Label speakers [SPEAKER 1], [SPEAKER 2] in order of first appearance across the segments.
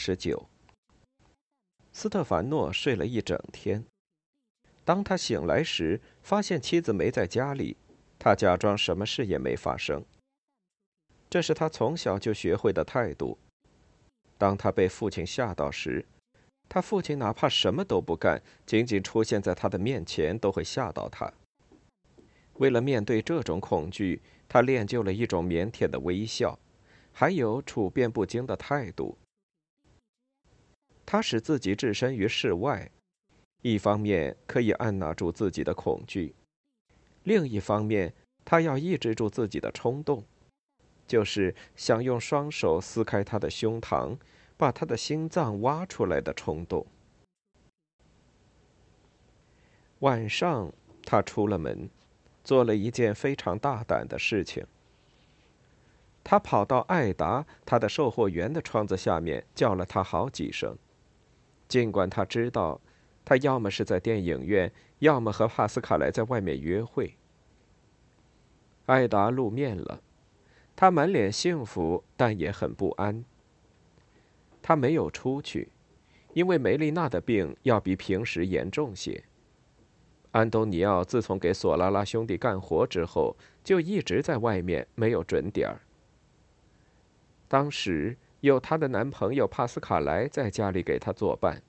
[SPEAKER 1] 十九，斯特凡诺睡了一整天。当他醒来时，发现妻子没在家里，他假装什么事也没发生。这是他从小就学会的态度。当他被父亲吓到时，他父亲哪怕什么都不干，仅仅出现在他的面前都会吓到他。为了面对这种恐惧，他练就了一种腼腆的微笑，还有处变不惊的态度。他使自己置身于室外，一方面可以按捺住自己的恐惧，另一方面他要抑制住自己的冲动，就是想用双手撕开他的胸膛，把他的心脏挖出来的冲动。晚上，他出了门，做了一件非常大胆的事情。他跑到艾达他的售货员的窗子下面，叫了他好几声。尽管他知道，他要么是在电影院，要么和帕斯卡莱在外面约会。艾达露面了，他满脸幸福，但也很不安。他没有出去，因为梅丽娜的病要比平时严重些。安东尼奥自从给索拉拉兄弟干活之后，就一直在外面，没有准点儿。当时。有她的男朋友帕斯卡莱在家里给她作伴。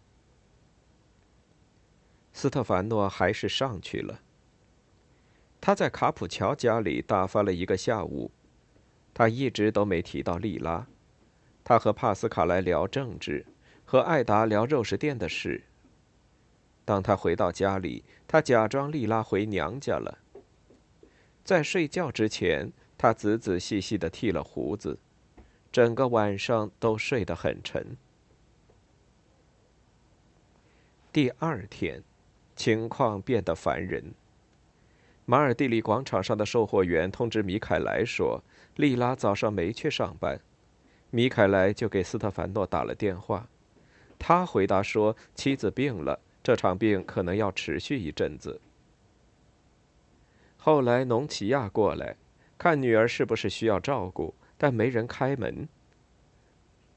[SPEAKER 1] 斯特凡诺还是上去了。他在卡普乔家里打发了一个下午，他一直都没提到莉拉。他和帕斯卡莱聊政治，和艾达聊肉食店的事。当他回到家里，他假装莉拉回娘家了。在睡觉之前，他仔仔细细的剃了胡子。整个晚上都睡得很沉。第二天，情况变得烦人。马尔蒂里广场上的售货员通知米凯莱说，莉拉早上没去上班。米凯莱就给斯特凡诺打了电话，他回答说妻子病了，这场病可能要持续一阵子。后来农齐亚过来，看女儿是不是需要照顾。但没人开门。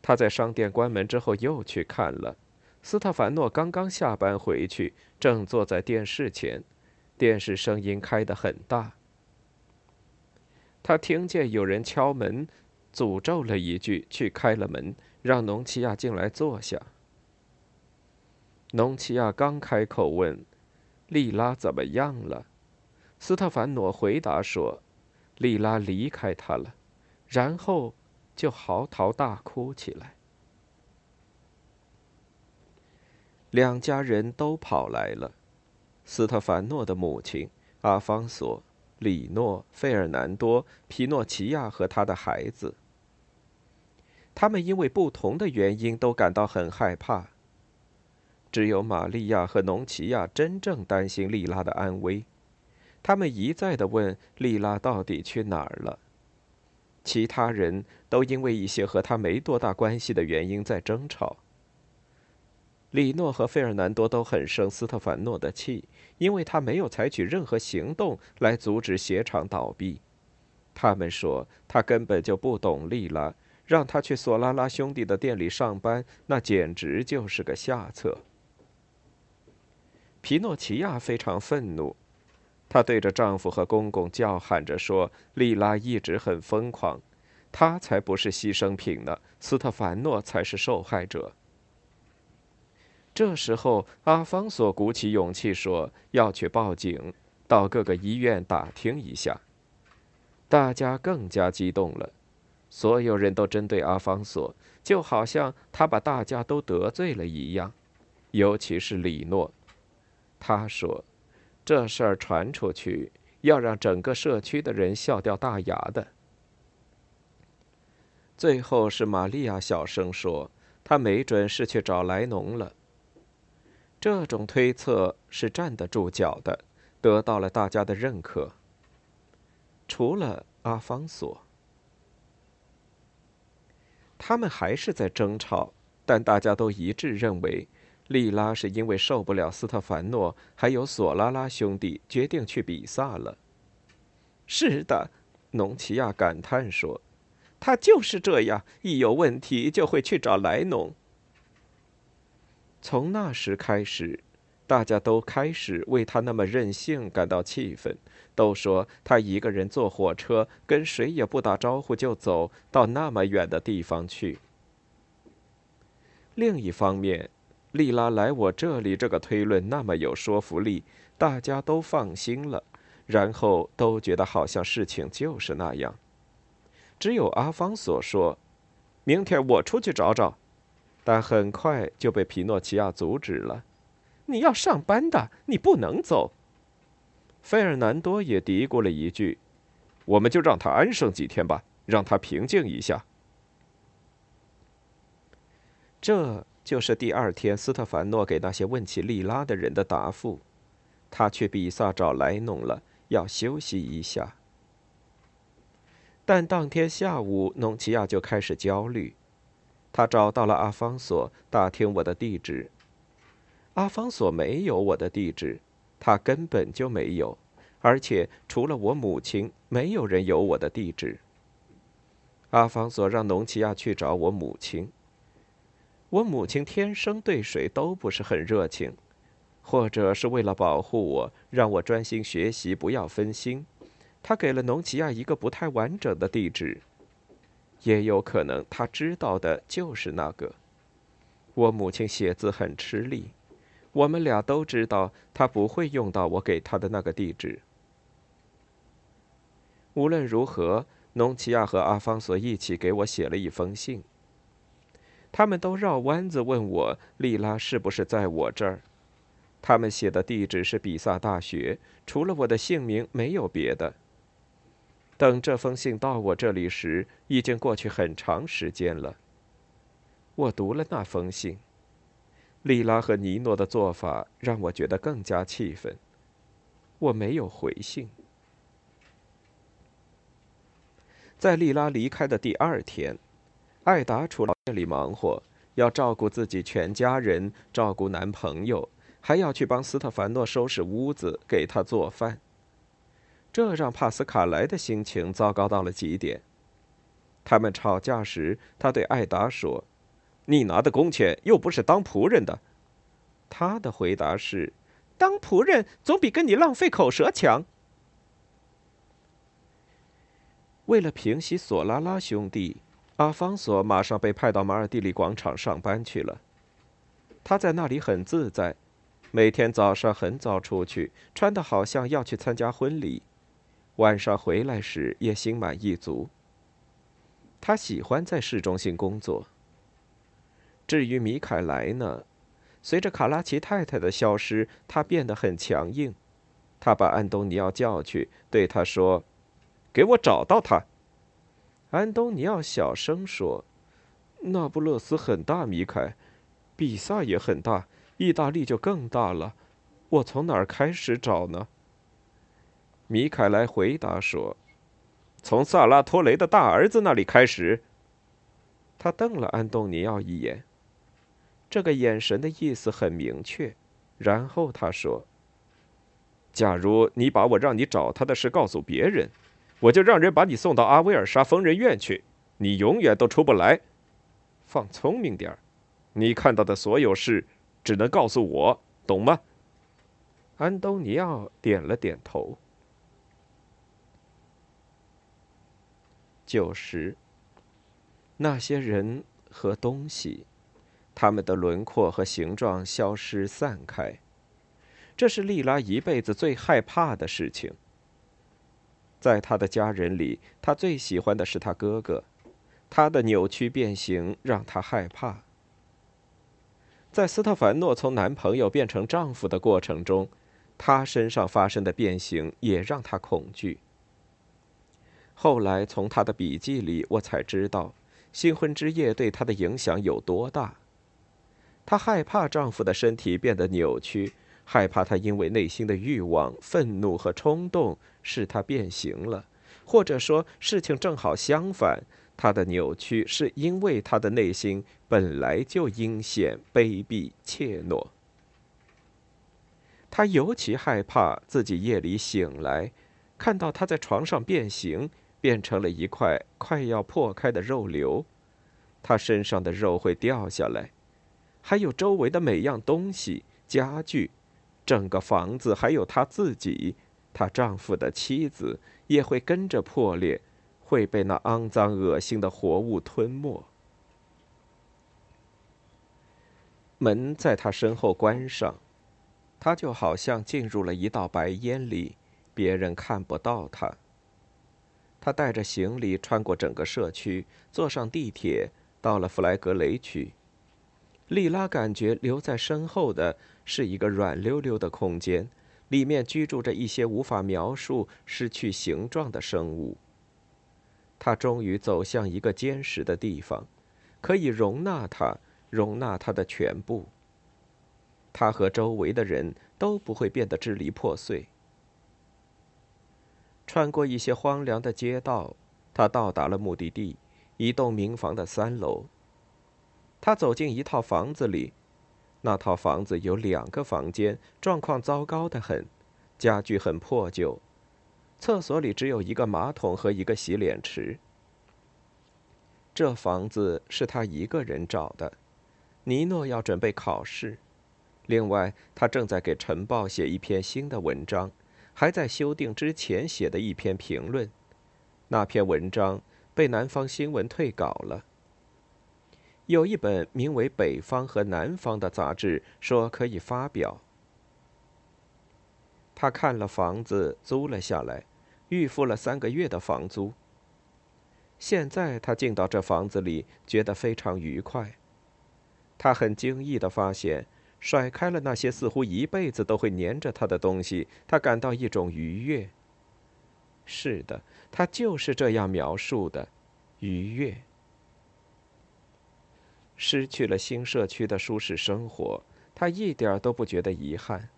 [SPEAKER 1] 他在商店关门之后又去看了。斯特凡诺刚刚下班回去，正坐在电视前，电视声音开得很大。他听见有人敲门，诅咒了一句，去开了门，让农齐亚进来坐下。农齐亚刚开口问：“莉拉怎么样了？”斯特凡诺回答说：“莉拉离开他了。”然后，就嚎啕大哭起来。两家人都跑来了，斯特凡诺的母亲阿方索、里诺、费尔南多、皮诺齐亚和他的孩子。他们因为不同的原因都感到很害怕。只有玛利亚和农奇亚真正担心莉拉的安危，他们一再的问莉拉到底去哪儿了。其他人都因为一些和他没多大关系的原因在争吵。里诺和费尔南多都很生斯特凡诺的气，因为他没有采取任何行动来阻止鞋厂倒闭。他们说他根本就不懂利拉，让他去索拉拉兄弟的店里上班，那简直就是个下策。皮诺齐亚非常愤怒。她对着丈夫和公公叫喊着说：“莉拉一直很疯狂，她才不是牺牲品呢，斯特凡诺才是受害者。”这时候，阿方索鼓起勇气说：“要去报警，到各个医院打听一下。”大家更加激动了，所有人都针对阿方索，就好像他把大家都得罪了一样，尤其是里诺，他说。这事儿传出去，要让整个社区的人笑掉大牙的。最后是玛利亚小声说：“他没准是去找莱农了。”这种推测是站得住脚的，得到了大家的认可。除了阿方索，他们还是在争吵，但大家都一致认为，莉拉是因为受不了斯特凡诺还有索拉拉兄弟，决定去比萨了。是的，农奇亚感叹说。他就是这样，一有问题就会去找莱农。从那时开始，大家都开始为他那么任性感到气愤，都说他一个人坐火车，跟谁也不打招呼就走到那么远的地方去。另一方面，莉拉来我这里这个推论那么有说服力，大家都放心了，然后都觉得好像事情就是那样。只有阿方索说：“明天我出去找找。”但很快就被皮诺奇亚阻止了。“你要上班的，你不能走。”费尔南多也嘀咕了一句：“我们就让他安生几天吧，让他平静一下。”这就是第二天斯特凡诺给那些问起利拉的人的答复：他去比萨找莱农了，要休息一下。但当天下午，农奇亚就开始焦虑。他找到了阿方索，打听我的地址。阿方索没有我的地址，他根本就没有，而且除了我母亲，没有人有我的地址。阿方索让农奇亚去找我母亲。我母亲天生对谁都不是很热情，或者是为了保护我，让我专心学习，不要分心。他给了农奇亚一个不太完整的地址，也有可能他知道的就是那个。我母亲写字很吃力，我们俩都知道他不会用到我给他的那个地址。无论如何，农奇亚和阿方索一起给我写了一封信。他们都绕弯子问我莉拉是不是在我这儿。他们写的地址是比萨大学，除了我的姓名，没有别的。等这封信到我这里时，已经过去很长时间了。我读了那封信，莉拉和尼诺的做法让我觉得更加气愤。我没有回信。在莉拉离开的第二天，艾达除了这里忙活，要照顾自己全家人，照顾男朋友，还要去帮斯特凡诺收拾屋子，给他做饭。这让帕斯卡莱的心情糟糕到了极点。他们吵架时，他对艾达说：“你拿的工钱又不是当仆人的。”他的回答是：“当仆人总比跟你浪费口舌强。”为了平息索拉拉兄弟，阿方索马上被派到马尔蒂里广场上班去了。他在那里很自在，每天早上很早出去，穿得好像要去参加婚礼。晚上回来时也心满意足。他喜欢在市中心工作。至于米凯莱呢？随着卡拉奇太太的消失，他变得很强硬。他把安东尼奥叫去，对他说：“给我找到他。”安东尼奥小声说：“那不勒斯很大，米凯，比萨也很大，意大利就更大了。我从哪儿开始找呢？”米凯莱回答说：“从萨拉托雷的大儿子那里开始。”他瞪了安东尼奥一眼，这个眼神的意思很明确。然后他说：“假如你把我让你找他的事告诉别人，我就让人把你送到阿威尔莎疯人院去，你永远都出不来。放聪明点儿，你看到的所有事只能告诉我，懂吗？”安东尼奥点了点头。九时，那些人和东西，他们的轮廓和形状消失散开，这是莉拉一辈子最害怕的事情。在他的家人里，他最喜欢的是他哥哥，他的扭曲变形让他害怕。在斯特凡诺从男朋友变成丈夫的过程中，他身上发生的变形也让他恐惧。后来从他的笔记里，我才知道，新婚之夜对她的影响有多大。她害怕丈夫的身体变得扭曲，害怕他因为内心的欲望、愤怒和冲动是他变形了，或者说事情正好相反，他的扭曲是因为他的内心本来就阴险、卑鄙、怯懦。他尤其害怕自己夜里醒来，看到他在床上变形，变成了一块快要破开的肉瘤，他身上的肉会掉下来，还有周围的每样东西、家具，整个房子，还有他自己，她丈夫的妻子也会跟着破裂，会被那肮脏恶心的活物吞没。门在她身后关上。他就好像进入了一道白烟里，别人看不到他。他带着行李穿过整个社区，坐上地铁，到了弗莱格雷区。莉拉感觉留在身后的是一个软溜溜的空间，里面居住着一些无法描述、失去形状的生物。他终于走向一个坚实的地方，可以容纳他，容纳他的全部。他和周围的人都不会变得支离破碎。穿过一些荒凉的街道，他到达了目的地——一栋民房的三楼。他走进一套房子里，那套房子有两个房间，状况糟糕的很，家具很破旧，厕所里只有一个马桶和一个洗脸池。这房子是他一个人找的。尼诺要准备考试。另外，他正在给《晨报》写一篇新的文章，还在修订之前写的一篇评论。那篇文章被南方新闻退稿了。有一本名为《北方和南方》的杂志说可以发表。他看了房子，租了下来，预付了三个月的房租。现在他进到这房子里，觉得非常愉快。他很惊异的发现。甩开了那些似乎一辈子都会粘着他的东西，他感到一种愉悦。是的，他就是这样描述的：愉悦。失去了新社区的舒适生活，他一点都不觉得遗憾。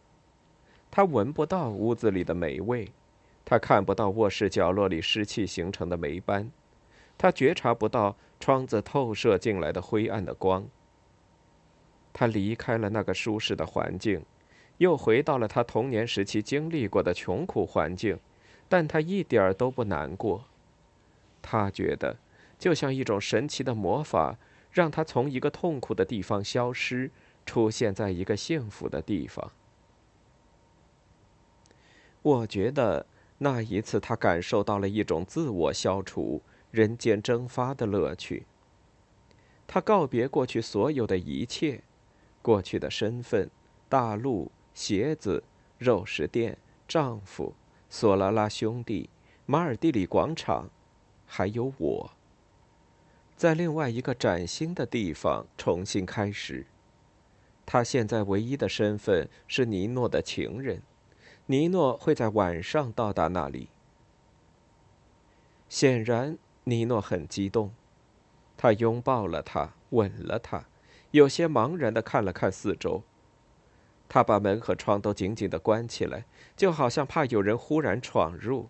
[SPEAKER 1] 他闻不到屋子里的霉味，他看不到卧室角落里湿气形成的霉斑，他觉察不到窗子透射进来的灰暗的光。他离开了那个舒适的环境，又回到了他童年时期经历过的穷苦环境，但他一点都不难过。他觉得，就像一种神奇的魔法，让他从一个痛苦的地方消失，出现在一个幸福的地方。我觉得那一次，他感受到了一种自我消除、人间蒸发的乐趣。他告别过去所有的一切。过去的身份、大陆、鞋子、肉食店、丈夫、索拉拉兄弟、马尔蒂里广场，还有我，在另外一个崭新的地方重新开始。他现在唯一的身份是尼诺的情人，尼诺会在晚上到达那里。显然，尼诺很激动，他拥抱了她，吻了她。有些茫然的看了看四周，他把门和窗都紧紧的关起来，就好像怕有人忽然闯入。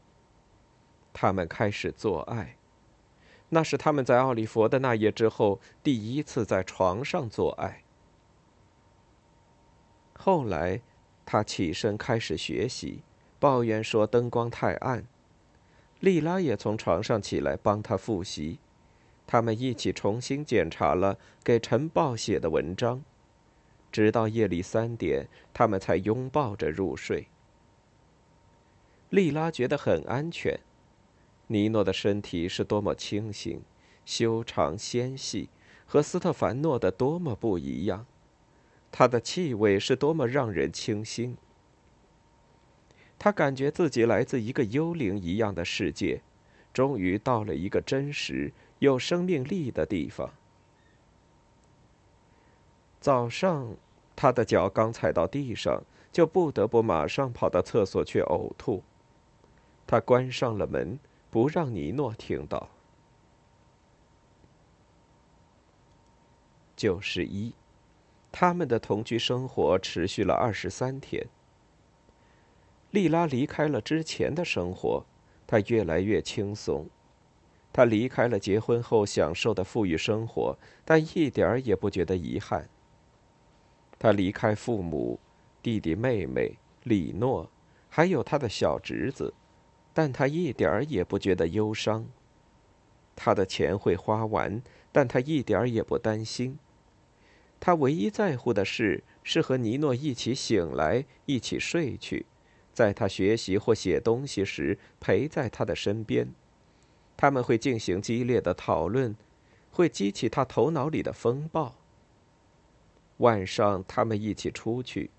[SPEAKER 1] 他们开始做爱，那是他们在奥利佛的那夜之后第一次在床上做爱。后来，他起身开始学习，抱怨说灯光太暗。莉拉也从床上起来帮他复习。他们一起重新检查了给《晨报》写的文章，直到夜里三点，他们才拥抱着入睡。莉拉觉得很安全。尼诺的身体是多么清新、修长、纤细，和斯特凡诺的多么不一样。他的气味是多么让人清新。他感觉自己来自一个幽灵一样的世界，终于到了一个真实。有生命力的地方。早上，他的脚刚踩到地上，就不得不马上跑到厕所去呕吐。他关上了门，不让尼诺听到。九十一。他们的同居生活持续了二十三天。莉拉离开了之前的生活，她越来越轻松。她离开了结婚后享受的富裕生活，但一点儿也不觉得遗憾。她离开父母、弟弟妹妹、李诺，还有他的小侄子，但他一点儿也不觉得忧伤。他的钱会花完，但他一点儿也不担心。他唯一在乎的事是和尼诺一起醒来，一起睡去，在他学习或写东西时陪在他的身边。他们会进行激烈的讨论，会激起他头脑里的风暴。晚上，他们一起出去，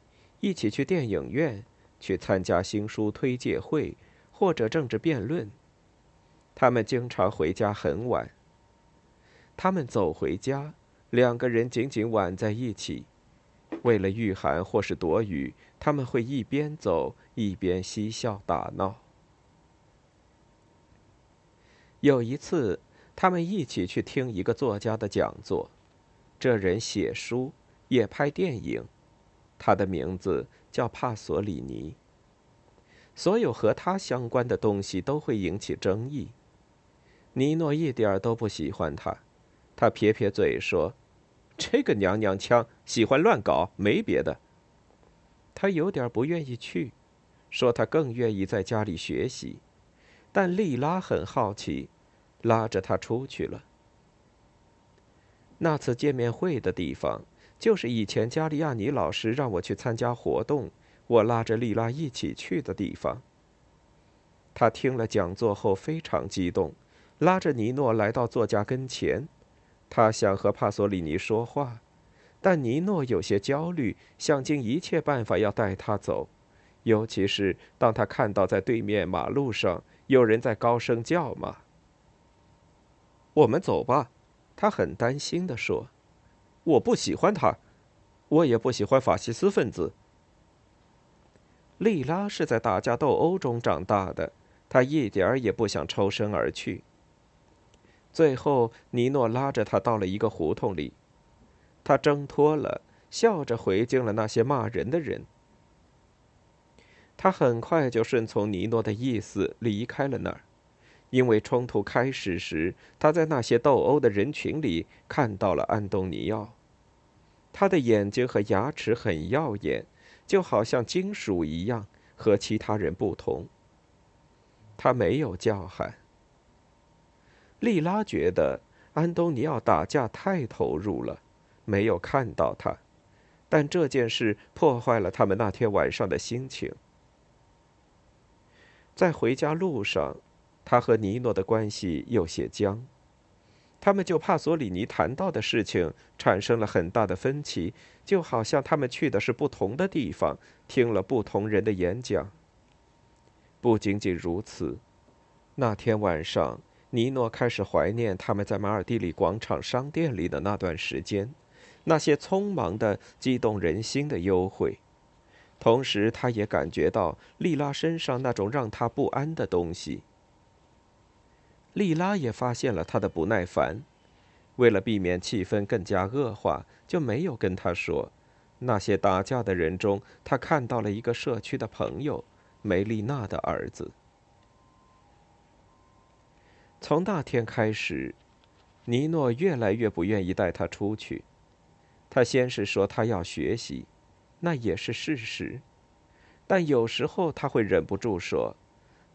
[SPEAKER 1] 一起去电影院，去参加新书推介会或者政治辩论。他们经常回家很晚。他们走回家。两个人紧紧挽在一起，为了御寒或是躲雨，他们会一边走一边嬉笑打闹。有一次，他们一起去听一个作家的讲座，这人写书也拍电影，他的名字叫帕索里尼。所有和他相关的东西都会引起争议。尼诺一点儿都不喜欢他，他撇撇嘴说。这个娘娘腔，喜欢乱搞，没别的。他有点不愿意去，说他更愿意在家里学习。但莉拉很好奇，拉着他出去了。那次见面会的地方，就是以前加利亚尼老师让我去参加活动，我拉着莉拉一起去的地方。他听了讲座后非常激动，拉着尼诺来到作家跟前。他想和帕索里尼说话，但尼诺有些焦虑，想尽一切办法要带他走，尤其是当他看到在对面马路上有人在高声叫骂。我们走吧，他很担心地说：“我不喜欢他，我也不喜欢法西斯分子。”莉拉是在打架斗殴中长大的，她一点儿也不想抽身而去。最后，尼诺拉着他到了一个胡同里，他挣脱了，笑着回敬了那些骂人的人。他很快就顺从尼诺的意思离开了那儿，因为冲突开始时，他在那些斗殴的人群里看到了安东尼奥，他的眼睛和牙齿很耀眼，就好像金属一样，和其他人不同。他没有叫喊。莉拉觉得安东尼奥打架太投入了，没有看到他，但这件事破坏了他们那天晚上的心情。在回家路上，他和尼诺的关系有些僵，他们就帕索里尼谈到的事情产生了很大的分歧，就好像他们去的是不同的地方，听了不同人的演讲。不仅仅如此，那天晚上。尼诺开始怀念他们在马尔蒂里广场商店里的那段时间，那些匆忙的、激动人心的幽会。同时，他也感觉到莉拉身上那种让他不安的东西。莉拉也发现了他的不耐烦，为了避免气氛更加恶化，就没有跟他说，那些打架的人中，他看到了一个社区的朋友——梅丽娜的儿子。从那天开始，尼诺越来越不愿意带他出去。他先是说他要学习，那也是事实。但有时候他会忍不住说，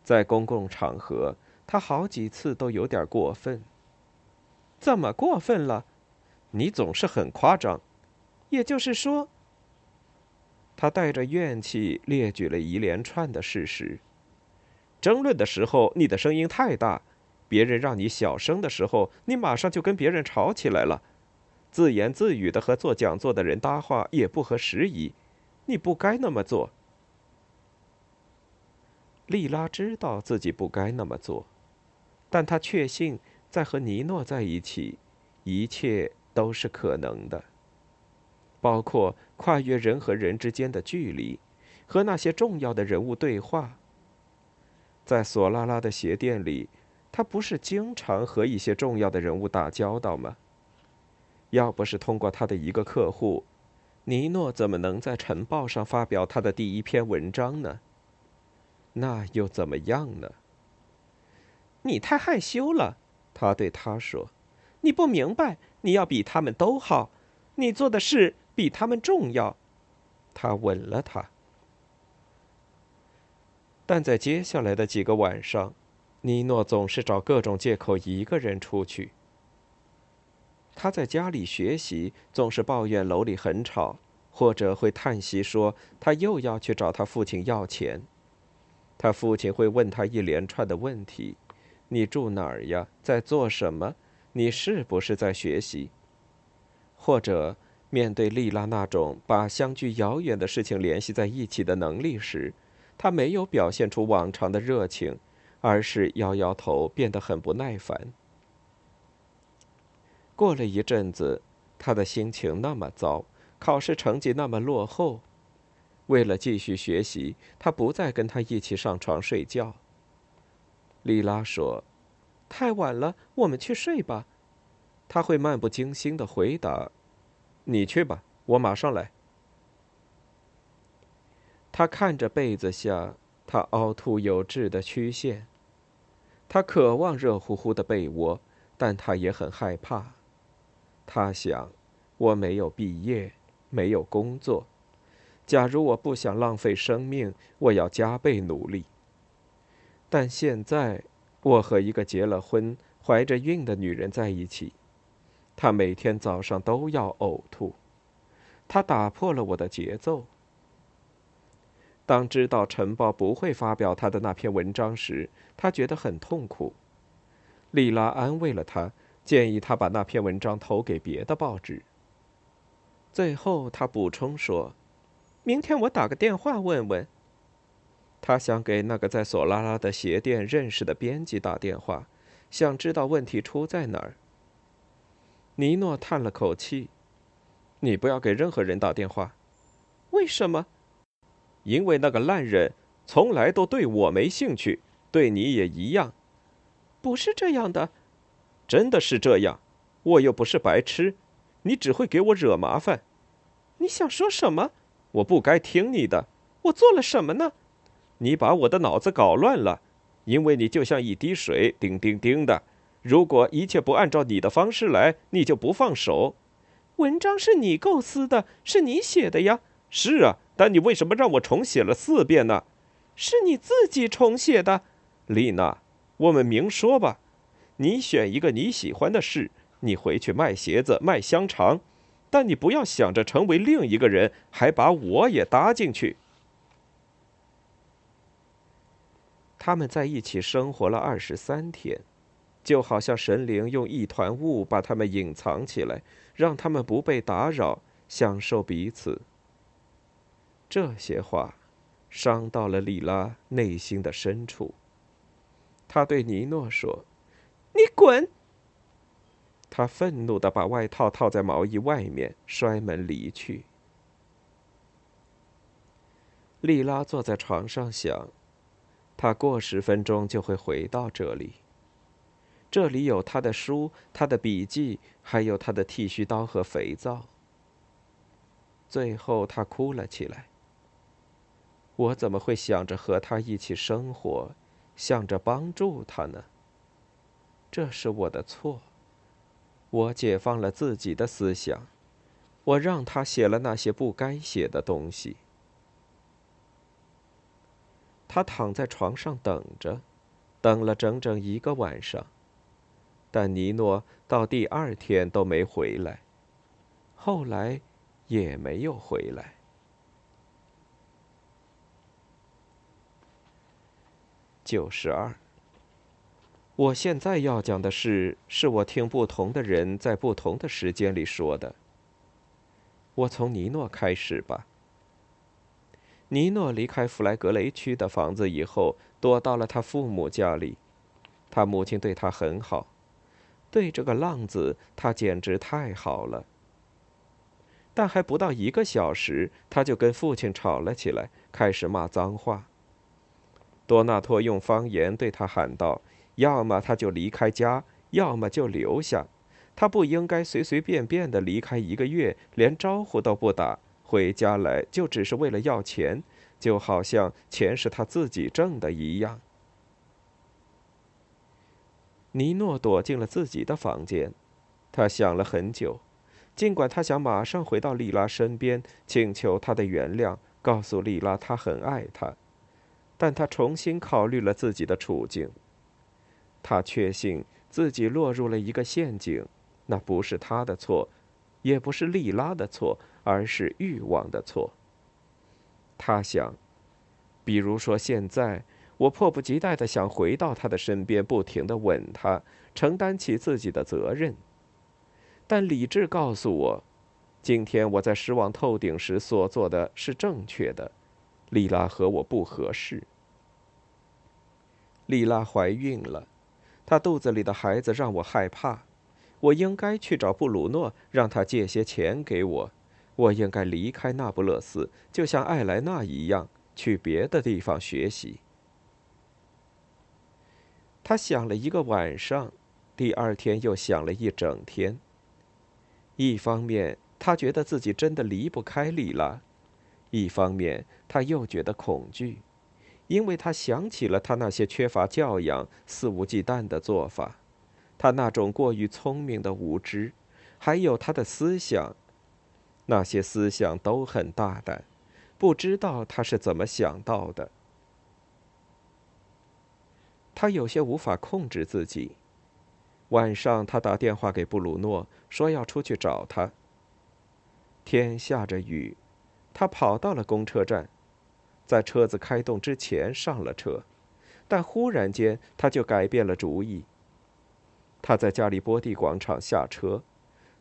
[SPEAKER 1] 在公共场合，他好几次都有点过分。怎么过分了？你总是很夸张。也就是说，他带着怨气列举了一连串的事实。争论的时候，你的声音太大。别人让你小声的时候，你马上就跟别人吵起来了，自言自语的和做讲座的人搭话也不合时宜，你不该那么做。莉拉知道自己不该那么做，但她确信在和尼诺在一起，一切都是可能的，包括跨越人和人之间的距离，和那些重要的人物对话。在索拉拉的鞋店里。他不是经常和一些重要的人物打交道吗？要不是通过他的一个客户，尼诺怎么能在《晨报》上发表他的第一篇文章呢？那又怎么样呢？
[SPEAKER 2] 你太害羞了，他对他说：“你不明白，你要比他们都好，你做的事比他们重要。”
[SPEAKER 1] 他吻了他。但在接下来的几个晚上，尼诺总是找各种借口一个人出去。他在家里学习，总是抱怨楼里很吵，或者会叹息说他又要去找他父亲要钱。他父亲会问他一连串的问题：“你住哪儿呀？在做什么？你是不是在学习？”或者面对丽拉那种把相距遥远的事情联系在一起的能力时，他没有表现出往常的热情，而是摇摇头，变得很不耐烦。过了一阵子，他的心情那么糟，考试成绩那么落后。为了继续学习，他不再跟他一起上床睡觉。莉拉说：“
[SPEAKER 2] 太晚了，我们去睡吧。”
[SPEAKER 1] 他会漫不经心的回答：“你去吧，我马上来。”他看着被子下他凹凸有致的曲线，他渴望热乎乎的被窝，但他也很害怕。他想，我没有毕业，没有工作。假如我不想浪费生命，我要加倍努力。但现在，我和一个结了婚、怀着孕的女人在一起，她每天早上都要呕吐，她打破了我的节奏。当知道《晨报》不会发表他的那篇文章时，他觉得很痛苦。莉拉安慰了他。建议他把那篇文章投给别的报纸。最后，他补充说：“
[SPEAKER 2] 明天我打个电话问问。”
[SPEAKER 1] 他想给那个在索拉拉的鞋店认识的编辑打电话，想知道问题出在哪儿。尼诺叹了口气：“你不要给任何人打电话。”“
[SPEAKER 2] 为什么？”“
[SPEAKER 1] 因为那个烂人从来都对我没兴趣，对你也一样。”“
[SPEAKER 2] 不是这样的。”
[SPEAKER 1] 真的是这样，我又不是白痴，你只会给我惹麻烦。
[SPEAKER 2] 你想说什么？
[SPEAKER 1] 我不该听你的。
[SPEAKER 2] 我做了什么呢？
[SPEAKER 1] 你把我的脑子搞乱了，因为你就像一滴水，叮叮叮的。如果一切不按照你的方式来，你就不放手。
[SPEAKER 2] 文章是你构思的，是你写的呀。
[SPEAKER 1] 是啊，但你为什么让我重写了四遍呢？
[SPEAKER 2] 是你自己重写的，
[SPEAKER 1] 丽娜。我们明说吧。你选一个你喜欢的事，你回去卖鞋子、卖香肠，但你不要想着成为另一个人，还把我也搭进去。他们在一起生活了二十三天，就好像神灵用一团雾把他们隐藏起来，让他们不被打扰，享受彼此。这些话伤到了里拉内心的深处。他对尼诺说。
[SPEAKER 2] 你滚！
[SPEAKER 1] 他愤怒的把外套套在毛衣外面，摔门离去。莉拉坐在床上想，他过十分钟就会回到这里。这里有他的书、他的笔记，还有他的剃须刀和肥皂。最后，他哭了起来。我怎么会想着和他一起生活，想着帮助他呢？这是我的错。我解放了自己的思想，我让他写了那些不该写的东西。他躺在床上等着，等了整整一个晚上，但尼诺到第二天都没回来，后来也没有回来。九十二。我现在要讲的事，是我听不同的人在不同的时间里说的。我从尼诺开始吧。尼诺离开弗莱格雷区的房子以后，躲到了他父母家里。他母亲对他很好，对这个浪子，他简直太好了。但还不到一个小时，他就跟父亲吵了起来，开始骂脏话。多纳托用方言对他喊道。要么他就离开家，要么就留下。他不应该随随便便的离开一个月，连招呼都不打，回家来就只是为了要钱，就好像钱是他自己挣的一样。尼诺躲进了自己的房间，他想了很久。尽管他想马上回到莉拉身边，请求她的原谅，告诉莉拉他很爱她，但他重新考虑了自己的处境。他确信自己落入了一个陷阱，那不是他的错，也不是莉拉的错，而是欲望的错。他想，比如说现在，我迫不及待的想回到他的身边，不停的吻他，承担起自己的责任。但理智告诉我，今天我在失望透顶时所做的是正确的。莉拉和我不合适。莉拉怀孕了，她肚子里的孩子让我害怕。我应该去找布鲁诺，让他借些钱给我。我应该离开那不勒斯，就像艾莱娜一样，去别的地方学习。他想了一个晚上，第二天又想了一整天。一方面，他觉得自己真的离不开里拉；一方面，他又觉得恐惧，因为他想起了他那些缺乏教养、肆无忌惮的做法，他那种过于聪明的无知，还有他的思想。那些思想都很大胆，不知道他是怎么想到的。他有些无法控制自己。晚上，他打电话给布鲁诺，说要出去找他。天下着雨，他跑到了公车站，在车子开动之前上了车，但忽然间他就改变了主意。他在加利波第广场下车，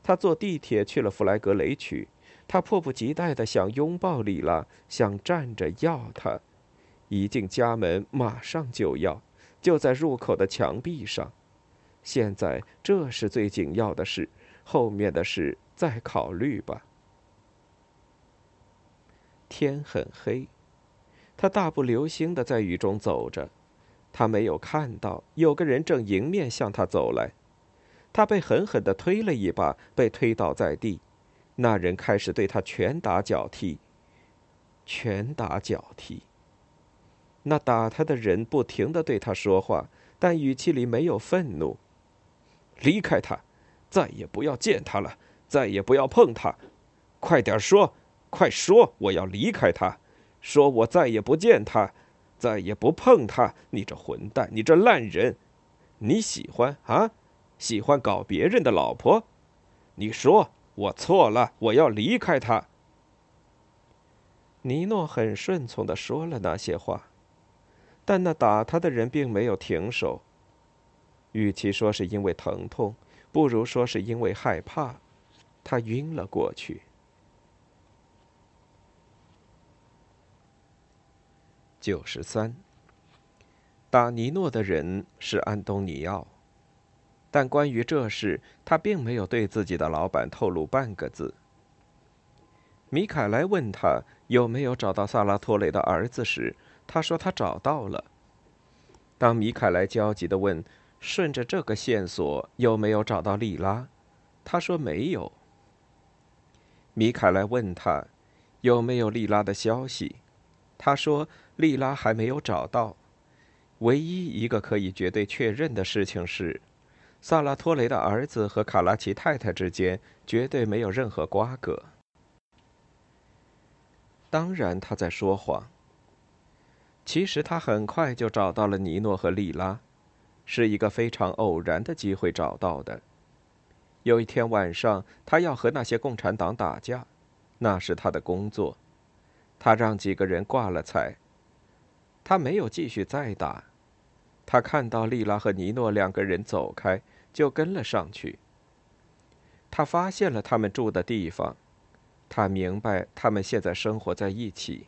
[SPEAKER 1] 他坐地铁去了弗莱格雷区，他迫不及待的想拥抱莉拉，想站着要她。一进家门，马上就要，就在入口的墙壁上。现在这是最紧要的事，后面的事再考虑吧。天很黑，他大步流星的在雨中走着，他没有看到有个人正迎面向他走来，他被狠狠的推了一把，被推倒在地。那人开始对他拳打脚踢，拳打脚踢。那打他的人不停的对他说话，但语气里没有愤怒。离开他，再也不要见他了，再也不要碰他。快点说，快说！我要离开他，说我再也不见他，再也不碰他。你这混蛋，你这烂人，你喜欢啊？喜欢搞别人的老婆？你说我错了，我要离开他。尼诺很顺从的说了那些话，但那打他的人并没有停手。与其说是因为疼痛，不如说是因为害怕，他晕了过去。九十三，打尼诺的人是安东尼奥，但关于这事，他并没有对自己的老板透露半个字。米凯莱问他有没有找到萨拉托雷的儿子时，他说他找到了。当米凯莱焦急的问。顺着这个线索，有没有找到莉拉？他说没有。米凯莱问他有没有莉拉的消息，他说莉拉还没有找到。唯一一个可以绝对确认的事情是，萨拉托雷的儿子和卡拉奇太太之间绝对没有任何瓜葛。当然，他在说谎。其实他很快就找到了尼诺和莉拉。是一个非常偶然的机会找到的。有一天晚上，他要和那些共产党打架，那是他的工作。他让几个人挂了彩。他没有继续再打。他看到莉拉和尼诺两个人走开，就跟了上去。他发现了他们住的地方，他明白他们现在生活在一起。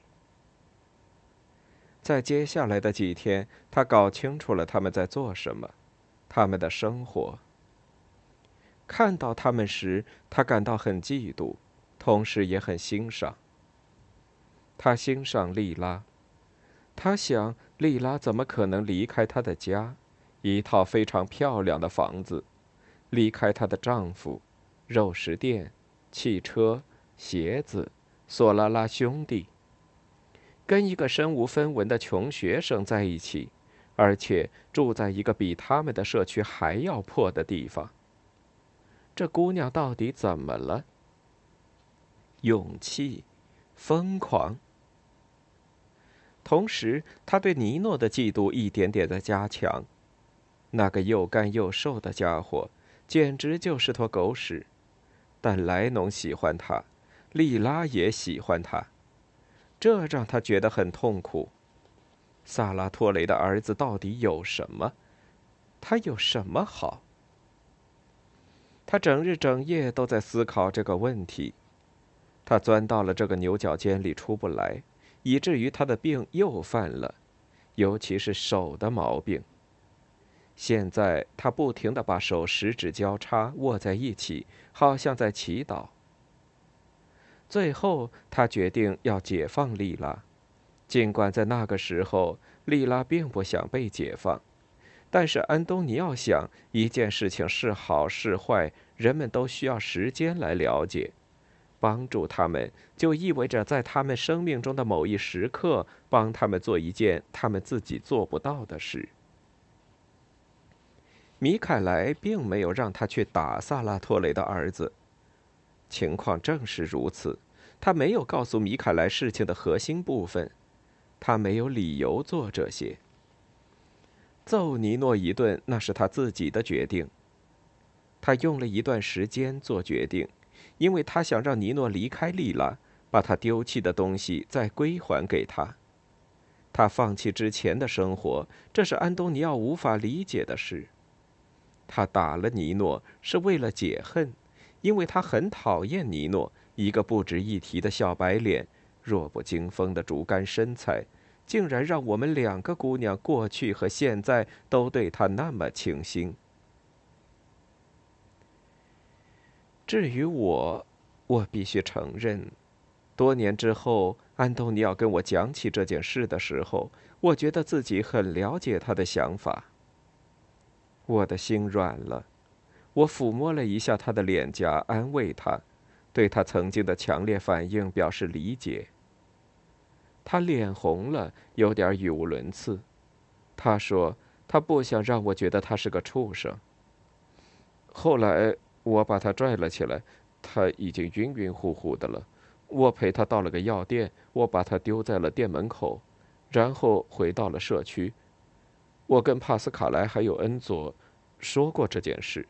[SPEAKER 1] 在接下来的几天，他搞清楚了他们在做什么，他们的生活。看到他们时，他感到很嫉妒，同时也很欣赏。他欣赏莉拉，他想莉拉怎么可能离开她的家，一套非常漂亮的房子，离开她的丈夫、肉食店、汽车、鞋子、索拉拉兄弟，跟一个身无分文的穷学生在一起，而且住在一个比他们的社区还要破的地方。这姑娘到底怎么了？勇气，疯狂。同时，他对尼诺的嫉妒一点点的加强。那个又干又瘦的家伙，简直就是坨狗屎。但莱农喜欢他，莉拉也喜欢他，这让他觉得很痛苦。萨拉托雷的儿子到底有什么？他有什么好？他整日整夜都在思考这个问题。他钻到了这个牛角尖里出不来，以至于他的病又犯了，尤其是手的毛病。现在他不停地把手十指交叉握在一起，好像在祈祷。最后，他决定要解放莉拉，尽管在那个时候，莉拉并不想被解放。但是安东尼奥想，一件事情是好是坏，人们都需要时间来了解。帮助他们，就意味着在他们生命中的某一时刻，帮他们做一件他们自己做不到的事。米凯莱并没有让他去打萨拉托雷的儿子。情况正是如此，他没有告诉米凯莱事情的核心部分，他没有理由做这些。揍尼诺一顿，那是他自己的决定。他用了一段时间做决定，因为他想让尼诺离开利拉，把他丢弃的东西再归还给他。他放弃之前的生活，这是安东尼奥无法理解的事。他打了尼诺是为了解恨，因为他很讨厌尼诺，一个不值一提的小白脸，弱不禁风的竹竿身材，竟然让我们两个姑娘过去和现在都对他那么倾心。至于我，我必须承认，多年之后，安东尼奥跟我讲起这件事的时候，我觉得自己很了解他的想法。我的心软了，我抚摸了一下他的脸颊，安慰他，对他曾经的强烈反应表示理解。他脸红了，有点语无伦次。他说：“他不想让我觉得他是个畜生。”后来我把他拽了起来，他已经晕晕乎乎的了。我陪他到了个药店，我把他丢在了店门口，然后回到了社区。我跟帕斯卡莱还有恩佐说过这件事，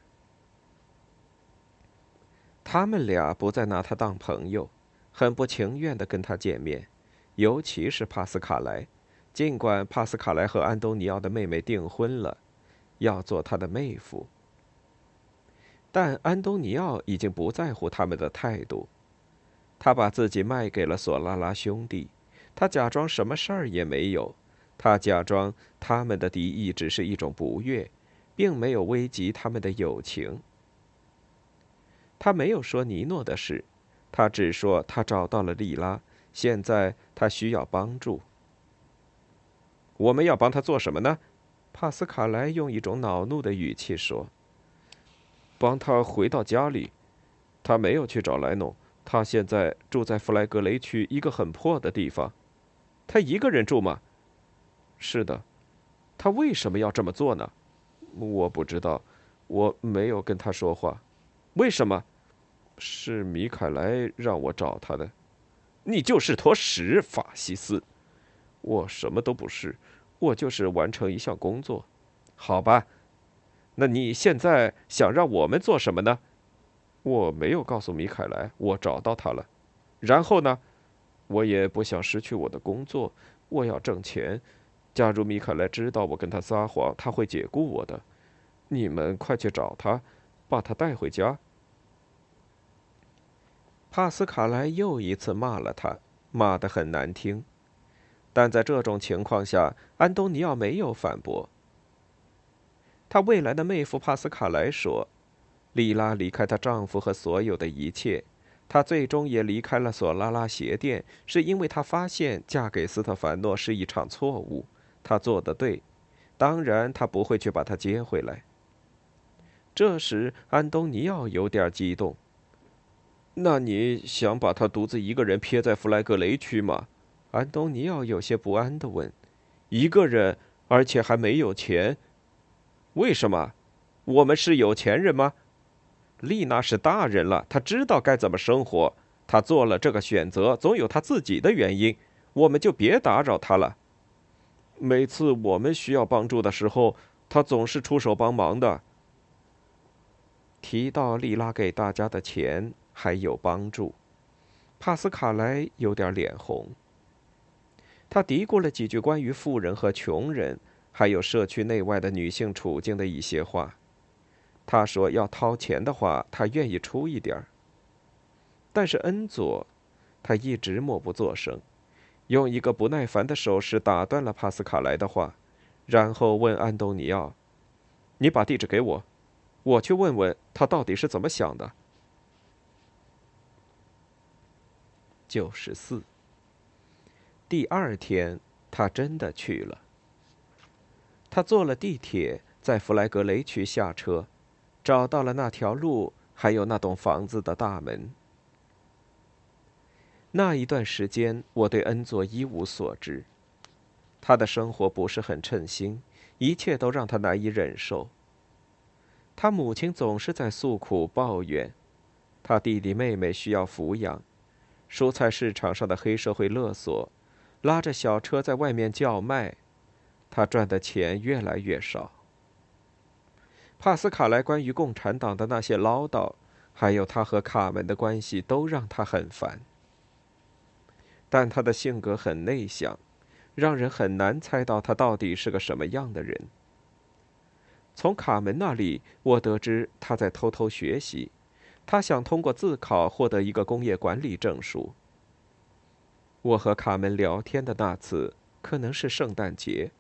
[SPEAKER 1] 他们俩不再拿他当朋友，很不情愿的跟他见面，尤其是帕斯卡莱。尽管帕斯卡莱和安东尼奥的妹妹订婚了，要做他的妹夫，但安东尼奥已经不在乎他们的态度。他把自己卖给了索拉拉兄弟，他假装什么事儿也没有。他假装他们的敌意只是一种不悦，并没有危及他们的友情。他没有说尼诺的事，他只说他找到了莉拉，现在他需要帮助。我们要帮他做什么呢？帕斯卡莱用一种恼怒的语气说：“帮他回到家里。他没有去找莱农，他现在住在弗莱格雷区一个很破的地方。他一个人住吗？”是的，他为什么要这么做呢？我不知道，我没有跟他说话。为什么？是米凯莱让我找他的。你就是坨屎，法西斯！我什么都不是，我就是完成一项工作。好吧，那你现在想让我们做什么呢？我没有告诉米凯莱我找到他了。然后呢？我也不想失去我的工作，我要挣钱。假如米凯莱知道我跟他撒谎，他会解雇我的。你们快去找他，把他带回家。帕斯卡莱又一次骂了他，骂得很难听。但在这种情况下，安东尼奥没有反驳。他未来的妹夫帕斯卡莱说：“莉拉离开她丈夫和所有的一切，她最终也离开了索拉拉鞋店，是因为她发现嫁给斯特凡诺是一场错误。”他做的对，当然他不会去把他接回来。这时，安东尼奥有点激动。那你想把他独自一个人撇在弗莱格雷区吗？安东尼奥有些不安地问。一个人，而且还没有钱？为什么？我们是有钱人吗？丽娜是大人了，她知道该怎么生活。她做了这个选择，总有她自己的原因。我们就别打扰她了。每次我们需要帮助的时候，她总是出手帮忙的。提到丽拉给大家的钱还有帮助，帕斯卡莱有点脸红。他嘀咕了几句关于富人和穷人，还有社区内外的女性处境的一些话。他说：“要掏钱的话，他愿意出一点儿。”但是恩佐，他一直默不作声，用一个不耐烦的手势打断了帕斯卡莱的话，然后问安东尼奥：“你把地址给我。”我去问问他到底是怎么想的。九十四。第二天，他真的去了。他坐了地铁，在弗莱格雷区下车，找到了那条路，还有那栋房子的大门。那一段时间，我对恩佐一无所知。他的生活不是很称心，一切都让他难以忍受。他母亲总是在诉苦抱怨，他弟弟妹妹需要抚养，蔬菜市场上的黑社会勒索，拉着小车在外面叫卖，他赚的钱越来越少。帕斯卡莱关于共产党的那些唠叨，还有他和卡门的关系，都让他很烦。但他的性格很内向，让人很难猜到他到底是个什么样的人。从卡门那里，我得知他在偷偷学习，他想通过自考获得一个工业管理证书。我和卡门聊天的那次，可能是圣诞节，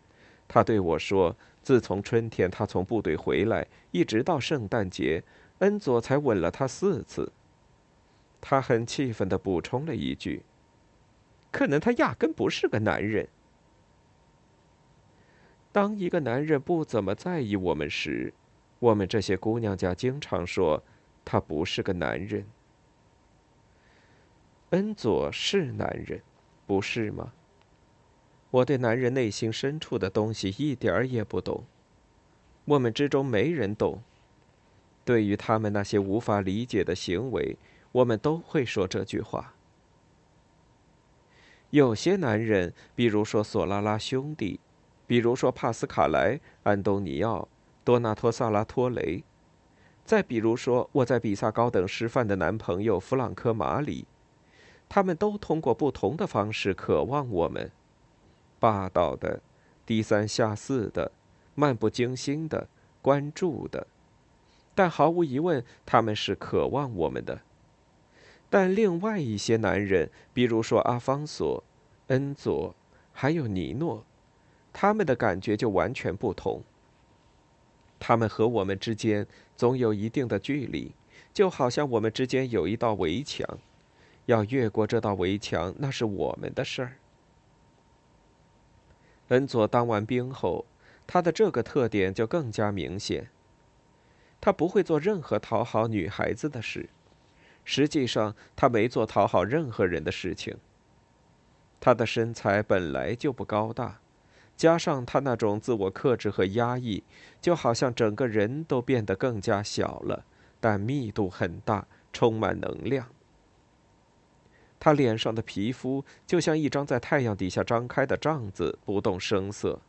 [SPEAKER 1] 他对我说：“自从春天他从部队回来，一直到圣诞节，恩佐才吻了他四次。”他很气愤地补充了一句：“可能他压根不是个男人。”当一个男人不怎么在意我们时，我们这些姑娘家经常说他不是个男人。恩佐是男人，不是吗？我对男人内心深处的东西一点儿也不懂，我们之中没人懂。对于他们那些无法理解的行为，我们都会说这句话。有些男人，比如说索拉拉兄弟。比如说帕斯卡莱、安东尼奥、多纳托·萨拉托雷，再比如说我在比萨高等师范的男朋友弗朗科·马里，他们都通过不同的方式渴望我们：霸道的、低三下四的、漫不经心的、关注的。但毫无疑问，他们是渴望我们的。但另外一些男人，比如说阿方索、恩佐，还有尼诺。他们的感觉就完全不同。他们和我们之间总有一定的距离，就好像我们之间有一道围墙，要越过这道围墙，那是我们的事儿。恩佐当完兵后，他的这个特点就更加明显。他不会做任何讨好女孩子的事，实际上他没做讨好任何人的事情。他的身材本来就不高大。加上他那种自我克制和压抑，就好像整个人都变得更加小了，但密度很大，充满能量。他脸上的皮肤就像一张在太阳底下张开的帐子，不动声色。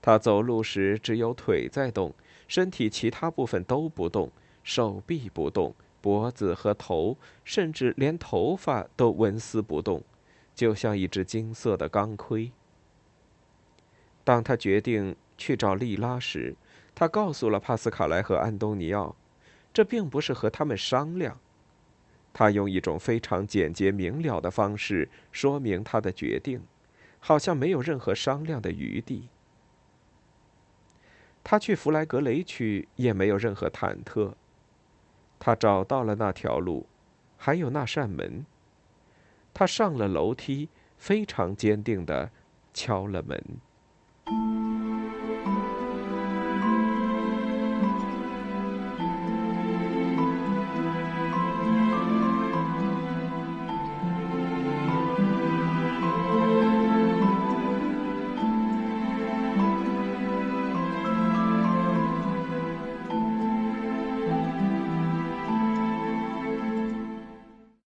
[SPEAKER 1] 他走路时只有腿在动，身体其他部分都不动，手臂不动，脖子和头，甚至连头发都纹丝不动，就像一只金色的钢盔。当他决定去找莉拉时，他告诉了帕斯卡莱和安东尼奥，这并不是和他们商量。他用一种非常简洁明了的方式说明他的决定，好像没有任何商量的余地。他去弗莱格雷区也没有任何忐忑。他找到了那条路，还有那扇门。他上了楼梯，非常坚定地敲了门。